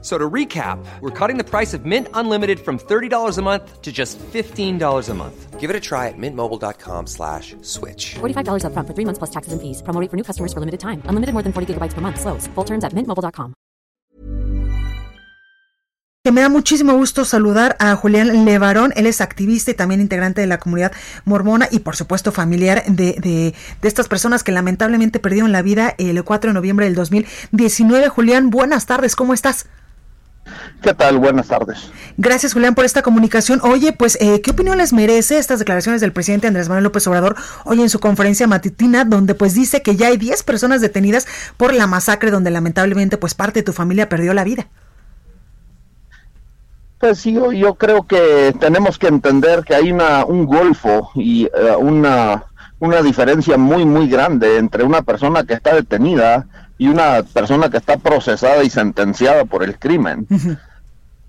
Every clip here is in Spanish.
So to recap, we're cutting the price of Mint Unlimited from $30 a month to just $15 a month. Give it a try at mintmobile.com slash switch. $45 up front for three months plus taxes and fees. Promo rate for new customers for limited time. Unlimited more than 40 gigabytes per month. Slows. Full terms at mintmobile.com. Que me da muchísimo gusto saludar a Julián Levarón. Él es activista y también integrante de la comunidad mormona y por supuesto familiar de, de, de estas personas que lamentablemente perdieron la vida el 4 de noviembre del 2019. Julián, buenas tardes. ¿Cómo estás? ¿Qué tal? Buenas tardes. Gracias, Julián, por esta comunicación. Oye, pues, eh, ¿qué opinión les merece estas declaraciones del presidente Andrés Manuel López Obrador hoy en su conferencia matutina, donde pues dice que ya hay 10 personas detenidas por la masacre donde lamentablemente pues parte de tu familia perdió la vida? Pues sí, yo, yo creo que tenemos que entender que hay una, un golfo y uh, una, una diferencia muy, muy grande entre una persona que está detenida y una persona que está procesada y sentenciada por el crimen.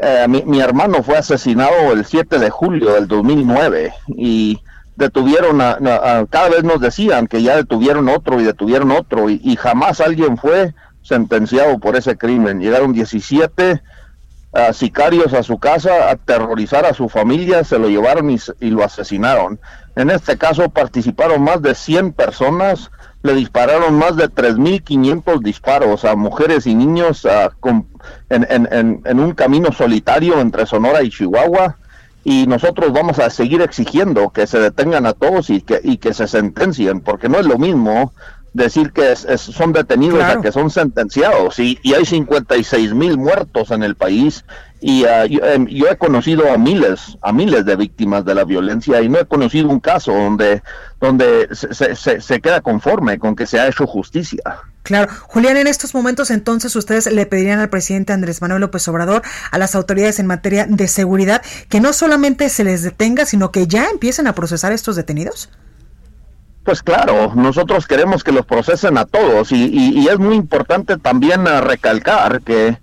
Eh, mi, mi, hermano fue asesinado el 7 de julio del 2009 y detuvieron a, a, a, cada vez nos decían que ya detuvieron otro y detuvieron otro y, y jamás alguien fue sentenciado por ese crimen. Llegaron 17 uh, sicarios a su casa a aterrorizar a su familia, se lo llevaron y, y lo asesinaron. En este caso participaron más de 100 personas le dispararon más de 3.500 disparos a mujeres y niños uh, con, en, en, en, un camino solitario entre Sonora y Chihuahua. Y nosotros vamos a seguir exigiendo que se detengan a todos y que, y que se sentencien, porque no es lo mismo decir que es, es, son detenidos claro. a que son sentenciados. Y, y hay 56 mil muertos en el país y uh, yo, eh, yo, he conocido a miles a miles de víctimas de la violencia y no he conocido un caso donde donde se, se, se, queda conforme con que se ha hecho justicia. Claro, Julián, en estos momentos entonces ustedes le pedirían al presidente Andrés Manuel López Obrador, a las autoridades en materia de seguridad, que no solamente se les detenga, sino que ya empiecen a procesar estos detenidos. Pues claro, nosotros queremos que los procesen a todos y, es muy importante también uh, recalcar que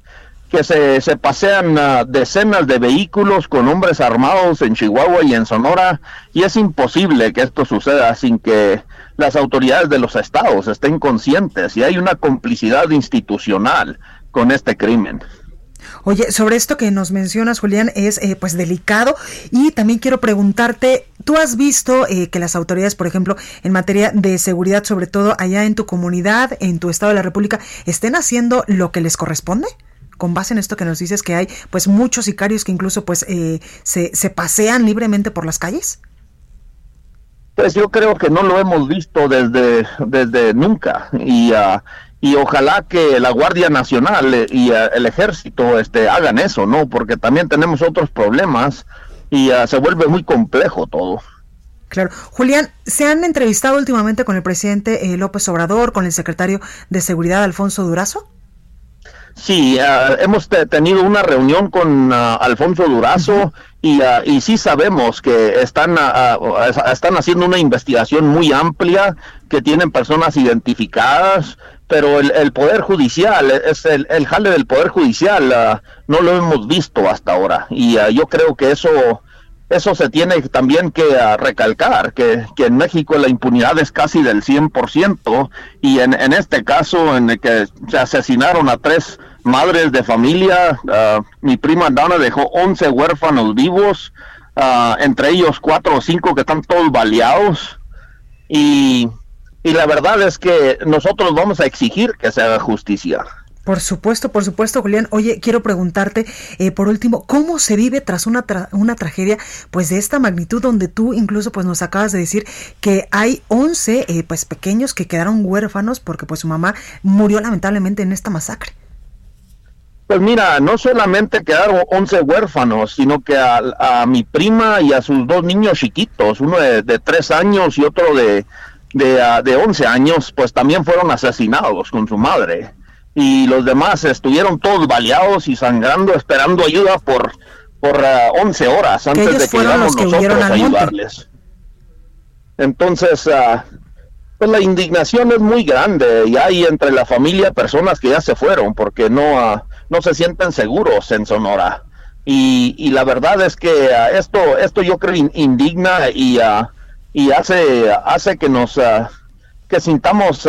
que se, se pasean uh, decenas de vehículos con hombres armados en Chihuahua y en Sonora y es imposible que esto suceda sin que las autoridades de los estados estén conscientes y hay una complicidad institucional con este crimen. Oye, sobre esto que nos mencionas, Julián, es eh, pues delicado y también quiero preguntarte, ¿tú has visto eh, que las autoridades, por ejemplo, en materia de seguridad, sobre todo allá en tu comunidad, en tu estado de la República, estén haciendo lo que les corresponde? con base en esto que nos dices que hay pues muchos sicarios que incluso pues eh, se, se, pasean libremente por las calles? Pues yo creo que no lo hemos visto desde, desde nunca y, uh, y ojalá que la Guardia Nacional y uh, el Ejército este, hagan eso, ¿no? Porque también tenemos otros problemas y uh, se vuelve muy complejo todo. Claro. Julián, ¿se han entrevistado últimamente con el presidente eh, López Obrador, con el secretario de Seguridad Alfonso Durazo? Sí, uh, hemos te tenido una reunión con uh, Alfonso Durazo uh -huh. y, y sí sabemos que están, están haciendo una investigación muy amplia, que tienen personas identificadas, pero el, el Poder Judicial, es el, el, jale del Poder Judicial, no lo hemos visto hasta ahora y yo creo que eso eso se tiene también que uh, recalcar, que, que, en México la impunidad es casi del 100% y en, en este caso en el que se asesinaron a tres madres de familia, uh, mi prima Dana dejó 11 huérfanos vivos, uh, entre ellos cuatro o cinco que están todos baleados y, y la verdad es que nosotros vamos a exigir que se haga justicia. Por supuesto, por supuesto, Julián. Oye, quiero preguntarte, eh, por último, ¿cómo se vive tras una, tra una tragedia pues de esta magnitud donde tú incluso pues nos acabas de decir que hay 11 eh, pues pequeños que quedaron huérfanos porque pues su mamá murió lamentablemente en esta masacre? Pues mira, no solamente quedaron 11 huérfanos, sino que a, mi prima y a sus dos niños chiquitos, uno de, de tres años y otro de, de, uh, de 11 años, pues también fueron asesinados con su madre y los demás estuvieron todos baleados y sangrando esperando ayuda por por uh, 11 horas antes de que llegamos nosotros a ayudarles. Entonces, uh, Pues la indignación es muy grande y hay entre la familia personas que ya se fueron porque no, ah, no se sienten seguros en Sonora. Y, y la verdad es que ah, esto, esto yo creo indigna y, ah, y hace, hace que nos que sintamos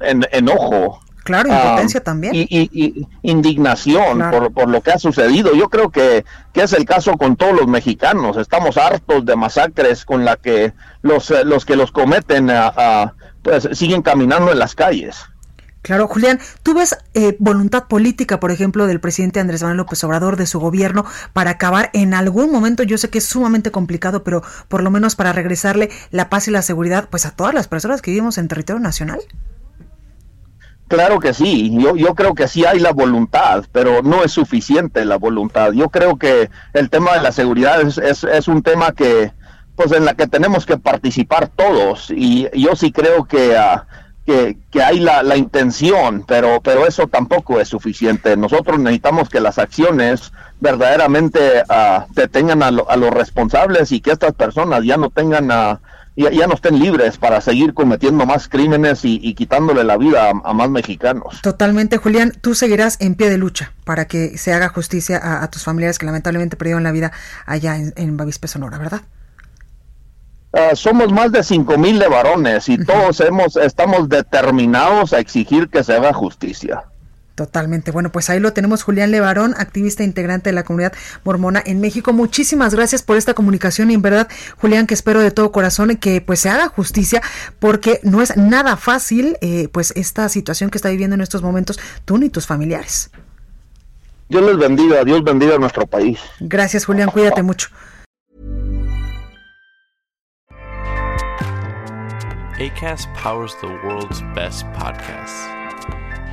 en, enojo Claro, impotencia también. Y, y, indignación por, por, lo que ha sucedido. Yo creo que, que, es el caso con todos los mexicanos. Estamos hartos de masacres con la que los, eh, los que los cometen pues, siguen caminando en las calles. Claro, Julián, ¿tú ves eh, voluntad política, por ejemplo, del presidente Andrés Manuel López Obrador, de su gobierno, para acabar en algún momento, yo sé que es sumamente complicado, pero por lo menos para regresarle la paz y la seguridad pues a todas las personas que vivimos en territorio nacional? Claro que sí, yo, yo creo que sí hay la voluntad, pero no es suficiente la voluntad. Yo creo que el tema de la seguridad es, es, un tema que, pues en la que tenemos que participar todos y yo sí creo que, ah, que, que, hay la, la, intención, pero, pero eso tampoco es suficiente. Nosotros necesitamos que las acciones verdaderamente uh, detengan a, a, los responsables y que estas personas ya no tengan... a ya, ya, no estén libres para seguir cometiendo más crímenes y, quitándole la vida a, más mexicanos. Totalmente, Julián. Tú seguirás en pie de lucha para que se haga justicia a, tus familiares que lamentablemente perdieron la vida allá en, en Bavispe, Sonora, ¿verdad? Uh, somos más de cinco mil de varones y todos hemos estamos determinados a exigir que se haga justicia. Totalmente. Bueno, pues ahí lo tenemos, Julián Levarón, activista e integrante de la comunidad mormona en México. Muchísimas gracias por esta comunicación y en verdad, Julián, que espero de todo corazón que pues se haga justicia porque no es nada fácil eh, pues esta situación que está viviendo en estos momentos tú ni tus familiares. Dios les bendiga, Dios bendiga a nuestro país. Gracias, Julián, cuídate mucho. ACAST powers the world's best podcasts.